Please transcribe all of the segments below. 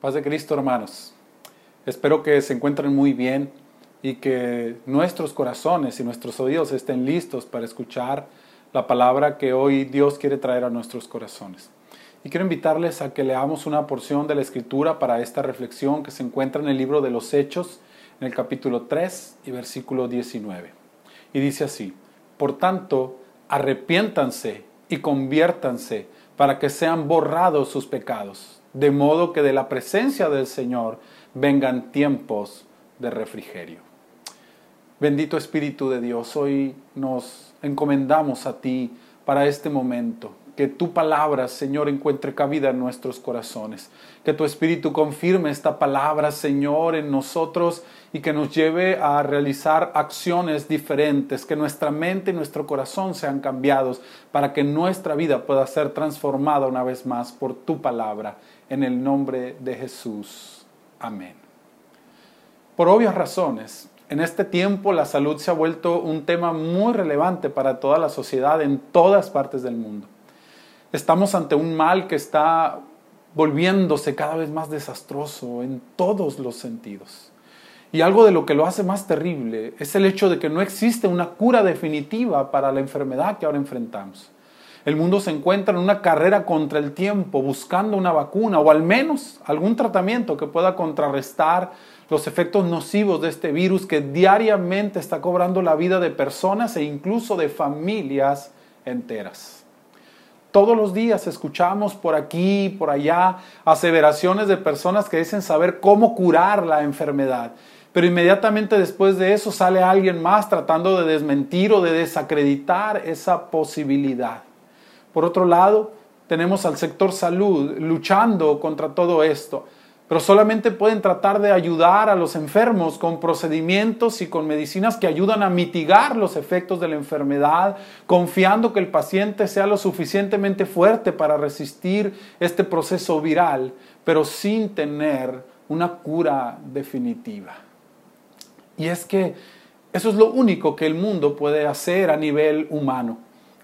Paz de Cristo, hermanos. Espero que se encuentren muy bien y que nuestros corazones y nuestros oídos estén listos para escuchar la palabra que hoy Dios quiere traer a nuestros corazones. Y quiero invitarles a que leamos una porción de la Escritura para esta reflexión que se encuentra en el libro de los Hechos, en el capítulo 3 y versículo 19. Y dice así, por tanto, arrepiéntanse y conviértanse para que sean borrados sus pecados de modo que de la presencia del Señor vengan tiempos de refrigerio. Bendito Espíritu de Dios, hoy nos encomendamos a ti para este momento que tu palabra, Señor, encuentre cabida en nuestros corazones. Que tu Espíritu confirme esta palabra, Señor, en nosotros y que nos lleve a realizar acciones diferentes, que nuestra mente y nuestro corazón sean cambiados para que nuestra vida pueda ser transformada una vez más por tu palabra. En el nombre de Jesús. Amén. Por obvias razones, en este tiempo la salud se ha vuelto un tema muy relevante para toda la sociedad en todas partes del mundo. Estamos ante un mal que está volviéndose cada vez más desastroso en todos los sentidos. Y algo de lo que lo hace más terrible es el hecho de que no existe una cura definitiva para la enfermedad que ahora enfrentamos. El mundo se encuentra en una carrera contra el tiempo, buscando una vacuna o al menos algún tratamiento que pueda contrarrestar los efectos nocivos de este virus que diariamente está cobrando la vida de personas e incluso de familias enteras. Todos los días escuchamos por aquí, por allá, aseveraciones de personas que dicen saber cómo curar la enfermedad. Pero inmediatamente después de eso sale alguien más tratando de desmentir o de desacreditar esa posibilidad. Por otro lado, tenemos al sector salud luchando contra todo esto pero solamente pueden tratar de ayudar a los enfermos con procedimientos y con medicinas que ayudan a mitigar los efectos de la enfermedad, confiando que el paciente sea lo suficientemente fuerte para resistir este proceso viral, pero sin tener una cura definitiva. Y es que eso es lo único que el mundo puede hacer a nivel humano.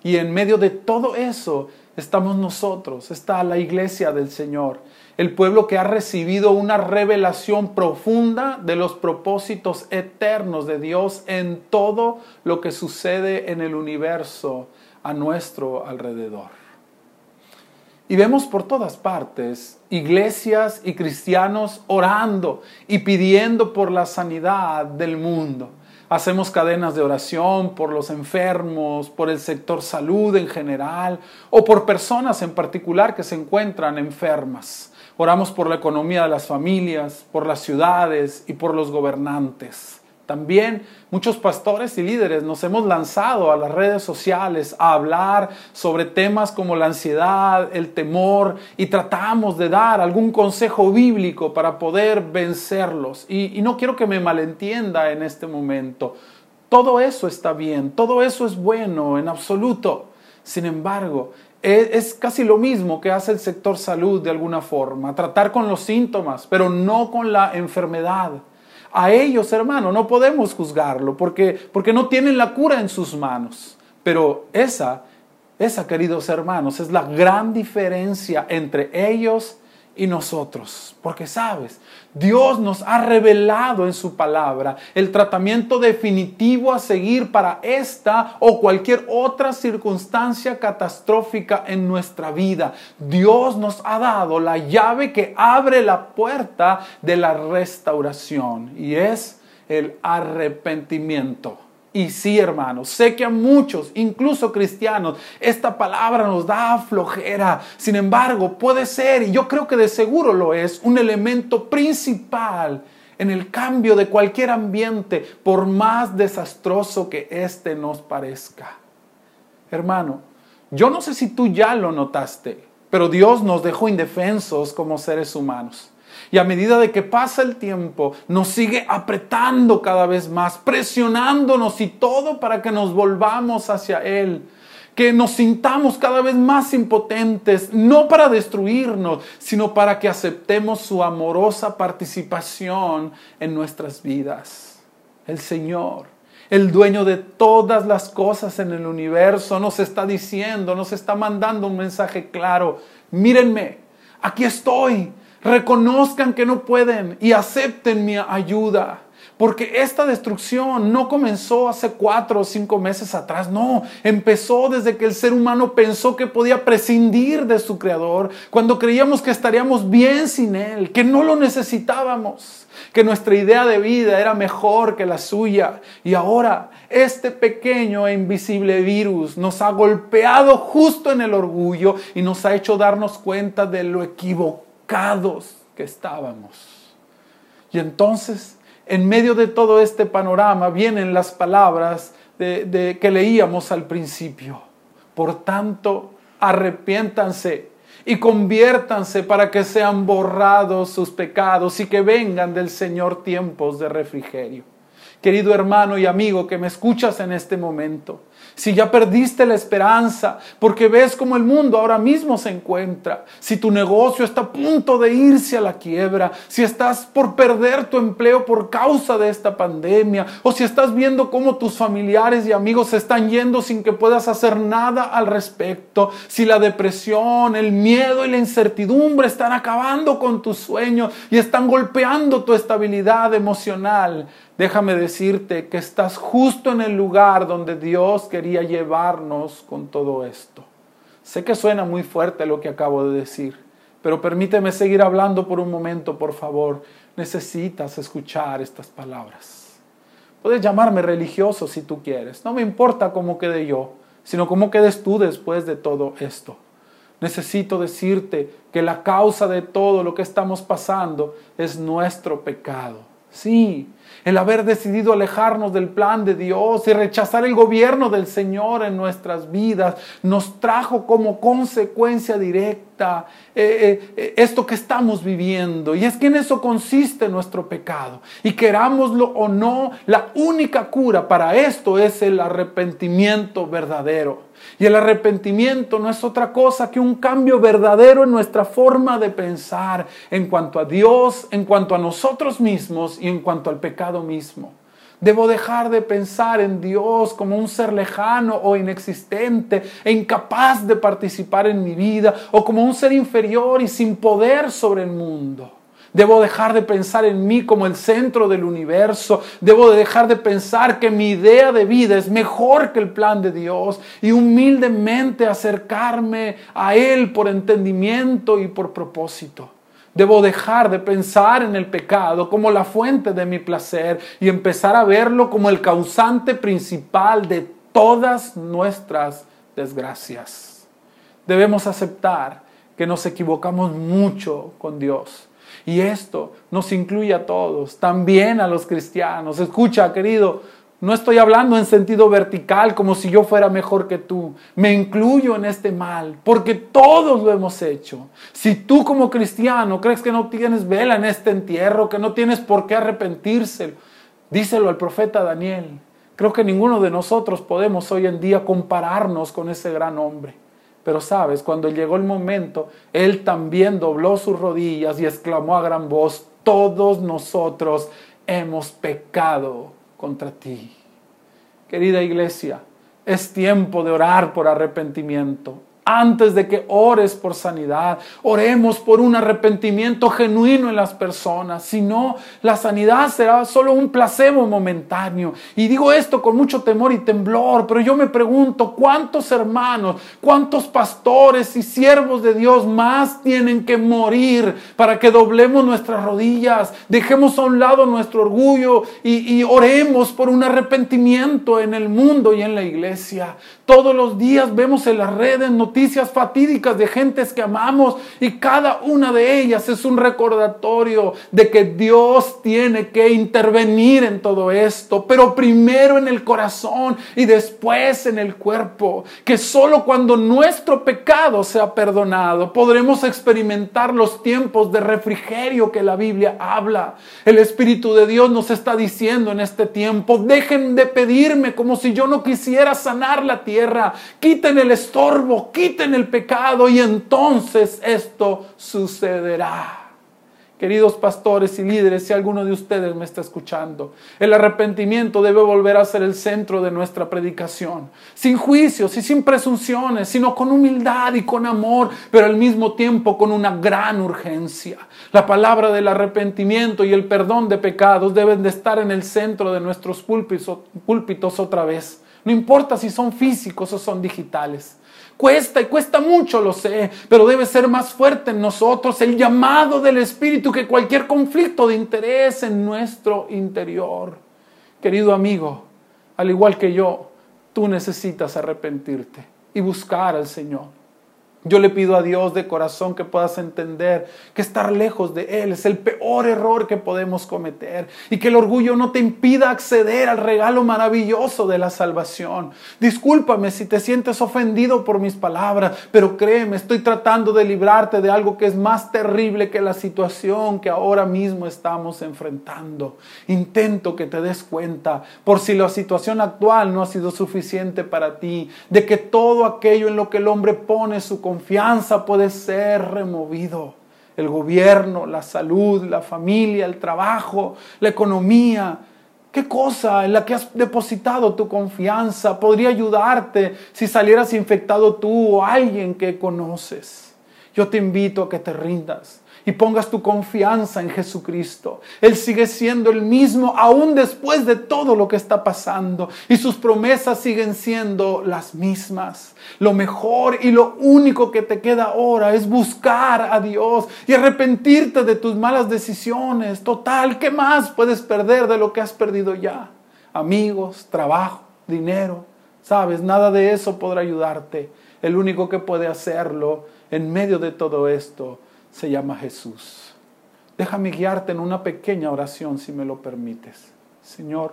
Y en medio de todo eso estamos nosotros, está la iglesia del Señor el pueblo que ha recibido una revelación profunda de los propósitos eternos de Dios en todo lo que sucede en el universo a nuestro alrededor. Y vemos por todas partes iglesias y cristianos orando y pidiendo por la sanidad del mundo. Hacemos cadenas de oración por los enfermos, por el sector salud en general o por personas en particular que se encuentran enfermas. Oramos por la economía de las familias, por las ciudades y por los gobernantes. También muchos pastores y líderes nos hemos lanzado a las redes sociales a hablar sobre temas como la ansiedad, el temor y tratamos de dar algún consejo bíblico para poder vencerlos. Y, no quiero que me malentienda en este momento. Todo eso está bien, todo eso es bueno en absoluto. Sin embargo, es casi lo mismo que hace el sector salud de alguna forma, tratar con los síntomas, pero no con la enfermedad. A ellos, hermano, no podemos juzgarlo porque, porque no tienen la cura en sus manos. Pero esa, esa, queridos hermanos, es la gran diferencia entre ellos y nosotros. Porque sabes, Dios nos ha revelado en su palabra el tratamiento definitivo a seguir para esta o cualquier otra circunstancia catastrófica en nuestra vida. Dios nos ha dado la llave que abre la puerta de la restauración y es el arrepentimiento. Y sí, hermanos, sé que a muchos, incluso cristianos, esta palabra nos da flojera. Sin embargo, puede ser, y yo creo que de seguro lo es, un elemento principal en el cambio de cualquier ambiente, por más desastroso que éste nos parezca. Hermano, yo no sé si tú ya lo notaste, pero Dios nos dejó indefensos como seres humanos. Y a medida de que pasa el tiempo, nos sigue apretando cada vez más, presionándonos y todo para que nos volvamos hacia Él. Que nos sintamos cada vez más impotentes, no para destruirnos, sino para que aceptemos su amorosa participación en nuestras vidas. El Señor, el dueño de todas las cosas en el universo, nos está diciendo, nos está mandando un mensaje claro. Mírenme, aquí estoy reconozcan que no pueden y acepten mi ayuda. Porque esta destrucción no comenzó hace cuatro o cinco meses atrás, no, empezó desde que el ser humano pensó que podía prescindir de su creador, cuando creíamos que estaríamos bien sin él, que no lo necesitábamos, que nuestra idea de vida era mejor que la suya. Y ahora este pequeño e invisible virus nos ha golpeado justo en el orgullo y nos ha hecho darnos cuenta de lo equivocados que estábamos. Y entonces en medio de todo este panorama vienen las palabras de, que leíamos al principio. Por tanto, arrepiéntanse y conviértanse para que sean borrados sus pecados y que vengan del Señor tiempos de refrigerio. Querido hermano y amigo que me escuchas en este momento, si ya perdiste la esperanza, porque ves cómo el mundo ahora mismo se encuentra, si tu negocio está a punto de irse a la quiebra, si estás por perder tu empleo por causa de esta pandemia, o si estás viendo cómo tus familiares y amigos se están yendo sin que puedas hacer nada al respecto, si la depresión, el miedo y la incertidumbre están acabando con tus sueños y están golpeando tu estabilidad emocional, déjame decirte que estás justo en el lugar donde Dios quería llevarnos con todo esto. Sé que suena muy fuerte lo que acabo de decir, pero permíteme seguir hablando por un momento, por favor. Necesitas escuchar estas palabras. Puedes llamarme religioso si tú quieres. No me importa cómo quede yo, sino cómo quedes tú después de todo esto. Necesito decirte que la causa de todo lo que estamos pasando es nuestro pecado. Sí, el haber decidido alejarnos del plan de Dios y rechazar el gobierno del Señor en nuestras vidas, nos trajo como consecuencia directa eh, eh, esto que estamos viviendo. Y es que en eso consiste nuestro pecado. Y querámoslo o no, la única cura para esto es el arrepentimiento verdadero. Y el arrepentimiento no es otra cosa que un cambio verdadero en nuestra forma de pensar en cuanto a Dios, en cuanto a nosotros mismos y en cuanto al pecado mismo. Debo dejar de pensar en Dios como un ser lejano o inexistente e incapaz de participar en mi vida o como un ser inferior y sin poder sobre el mundo. Debo dejar de pensar en mí como el centro del universo. Debo dejar de pensar que mi idea de vida es mejor que el plan de Dios y humildemente acercarme a Él por entendimiento y por propósito. Debo dejar de pensar en el pecado como la fuente de mi placer y empezar a verlo como el causante principal de todas nuestras desgracias. Debemos aceptar que nos equivocamos mucho con Dios y esto nos incluye a todos, también a los cristianos. Escucha, querido, no estoy hablando en sentido vertical como si yo fuera mejor que tú. Me incluyo en este mal porque todos lo hemos hecho. Si tú como cristiano crees que no tienes vela en este entierro, que no tienes por qué arrepentirse, díselo al profeta Daniel. Creo que ninguno de nosotros podemos hoy en día compararnos con ese gran hombre. Pero sabes, cuando llegó el momento, él también dobló sus rodillas y exclamó a gran voz, todos nosotros hemos pecado contra ti. Querida iglesia, es tiempo de orar por arrepentimiento antes de que ores por sanidad. Oremos por un arrepentimiento genuino en las personas. Si no, la sanidad será solo un placebo momentáneo. Y digo esto con mucho temor y temblor, pero yo me pregunto, ¿cuántos hermanos, cuántos pastores y siervos de Dios más tienen que morir para que doblemos nuestras rodillas, dejemos a un lado nuestro orgullo y, oremos por un arrepentimiento en el mundo y en la iglesia? Todos los días vemos en las redes noticias fatídicas de gentes que amamos y cada una de ellas es un recordatorio de que Dios tiene que intervenir en todo esto, pero primero en el corazón y después en el cuerpo, que solo cuando nuestro pecado sea perdonado podremos experimentar los tiempos de refrigerio que la Biblia habla. El Espíritu de Dios nos está diciendo en este tiempo, dejen de pedirme como si yo no quisiera sanar la tierra quiten el estorbo, quiten el pecado y entonces esto sucederá. Queridos pastores y líderes, si alguno de ustedes me está escuchando, el arrepentimiento debe volver a ser el centro de nuestra predicación, sin juicios y sin presunciones, sino con humildad y con amor, pero al mismo tiempo con una gran urgencia. La palabra del arrepentimiento y el perdón de pecados deben de estar en el centro de nuestros púlpitos, púlpitos otra vez. No importa si son físicos o son digitales. Cuesta y cuesta mucho, lo sé, pero debe ser más fuerte en nosotros el llamado del Espíritu que cualquier conflicto de interés en nuestro interior. Querido amigo, al igual que yo, tú necesitas arrepentirte y buscar al Señor. Yo le pido a Dios de corazón que puedas entender que estar lejos de Él es el peor error que podemos cometer y que el orgullo no te impida acceder al regalo maravilloso de la salvación. Discúlpame si te sientes ofendido por mis palabras, pero créeme, estoy tratando de librarte de algo que es más terrible que la situación que ahora mismo estamos enfrentando. Intento que te des cuenta, por si la situación actual no ha sido suficiente para ti, de que todo aquello en lo que el hombre pone su confianza, confianza puede ser removido. El gobierno, la salud, la familia, el trabajo, la economía. ¿Qué cosa en la que has depositado tu confianza podría ayudarte si salieras infectado tú o alguien que conoces? Yo te invito a que te rindas y pongas tu confianza en Jesucristo. Él sigue siendo el mismo aún después de todo lo que está pasando y sus promesas siguen siendo las mismas. Lo mejor y lo único que te queda ahora es buscar a Dios y arrepentirte de tus malas decisiones. Total, ¿qué más puedes perder de lo que has perdido ya? Amigos, trabajo, dinero. Sabes, nada de eso podrá ayudarte. El único que puede hacerlo en medio de todo esto se llama Jesús. Déjame guiarte en una pequeña oración si me lo permites. Señor,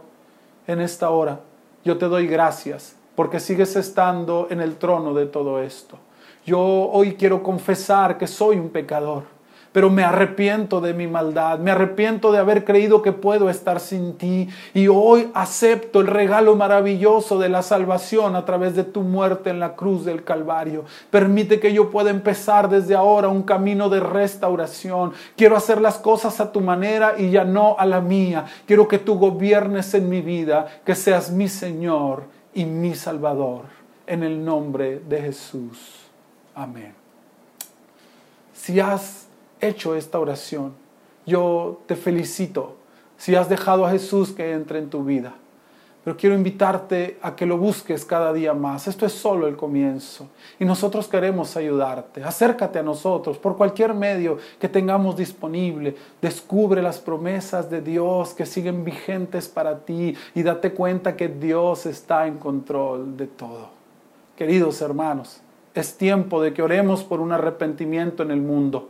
en esta hora yo te doy gracias porque sigues estando en el trono de todo esto. Yo hoy quiero confesar que soy un pecador pero me arrepiento de mi maldad, me arrepiento de haber creído que puedo estar sin ti y hoy acepto el regalo maravilloso de la salvación a través de tu muerte en la cruz del Calvario. Permite que yo pueda empezar desde ahora un camino de restauración. Quiero hacer las cosas a tu manera y ya no a la mía. Quiero que tú gobiernes en mi vida, que seas mi Señor y mi Salvador. En el nombre de Jesús. Amén. Si has hecho esta oración, yo te felicito si has dejado a Jesús que entre en tu vida. Pero quiero invitarte a que lo busques cada día más. Esto es solo el comienzo. Y nosotros queremos ayudarte. Acércate a nosotros por cualquier medio que tengamos disponible. Descubre las promesas de Dios que siguen vigentes para ti y date cuenta que Dios está en control de todo. Queridos hermanos, es tiempo de que oremos por un arrepentimiento en el mundo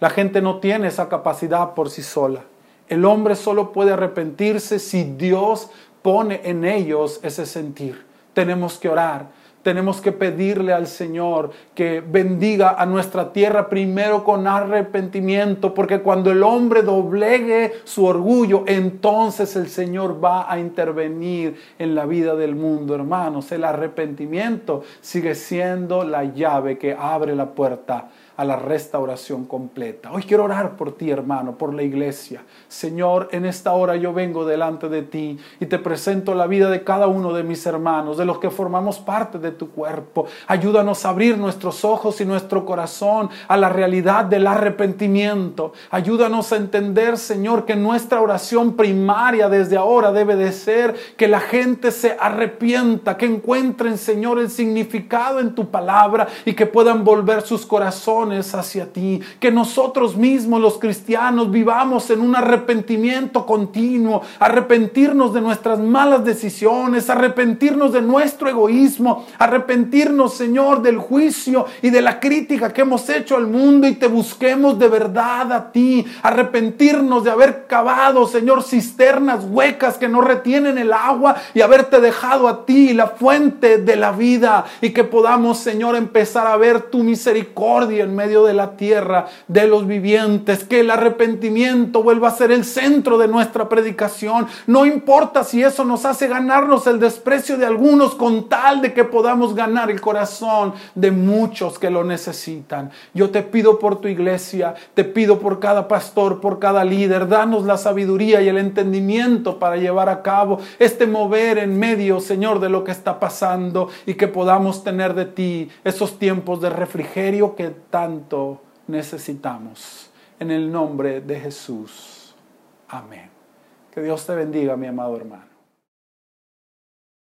la gente no tiene esa capacidad por sí sola. El hombre solo puede arrepentirse si Dios pone en ellos ese sentir. Tenemos que orar, tenemos que pedirle al Señor que bendiga a nuestra tierra primero con arrepentimiento, porque cuando el hombre doblegue su orgullo, entonces el Señor va a intervenir en la vida del mundo, hermanos. El arrepentimiento sigue siendo la llave que abre la puerta a la restauración completa. Hoy quiero orar por ti, hermano, por la iglesia. Señor, en esta hora yo vengo delante de ti y te presento la vida de cada uno de mis hermanos, de los que formamos parte de tu cuerpo. Ayúdanos a abrir nuestros ojos y nuestro corazón a la realidad del arrepentimiento. Ayúdanos a entender, Señor, que nuestra oración primaria desde ahora debe de ser que la gente se arrepienta, que encuentren, Señor, el significado en tu palabra y que puedan volver sus corazones hacia ti, que nosotros mismos los cristianos vivamos en un arrepentimiento continuo, arrepentirnos de nuestras malas decisiones, arrepentirnos de nuestro egoísmo, arrepentirnos, Señor, del juicio y de la crítica que hemos hecho al mundo y te busquemos de verdad a ti, arrepentirnos de haber cavado, Señor, cisternas huecas que no retienen el agua y haberte dejado a ti la fuente de la vida y que podamos, Señor, empezar a ver tu misericordia en medio de la tierra de los vivientes, que el arrepentimiento vuelva a ser el centro de nuestra predicación. No importa si eso nos hace ganarnos el desprecio de algunos con tal de que podamos ganar el corazón de muchos que lo necesitan. Yo te pido por tu iglesia, te pido por cada pastor, por cada líder, danos la sabiduría y el entendimiento para llevar a cabo este mover en medio, Señor, de lo que está pasando y que podamos tener de ti esos tiempos de refrigerio que necesitamos. En el nombre de Jesús. Amén. Que Dios te bendiga, mi amado hermano.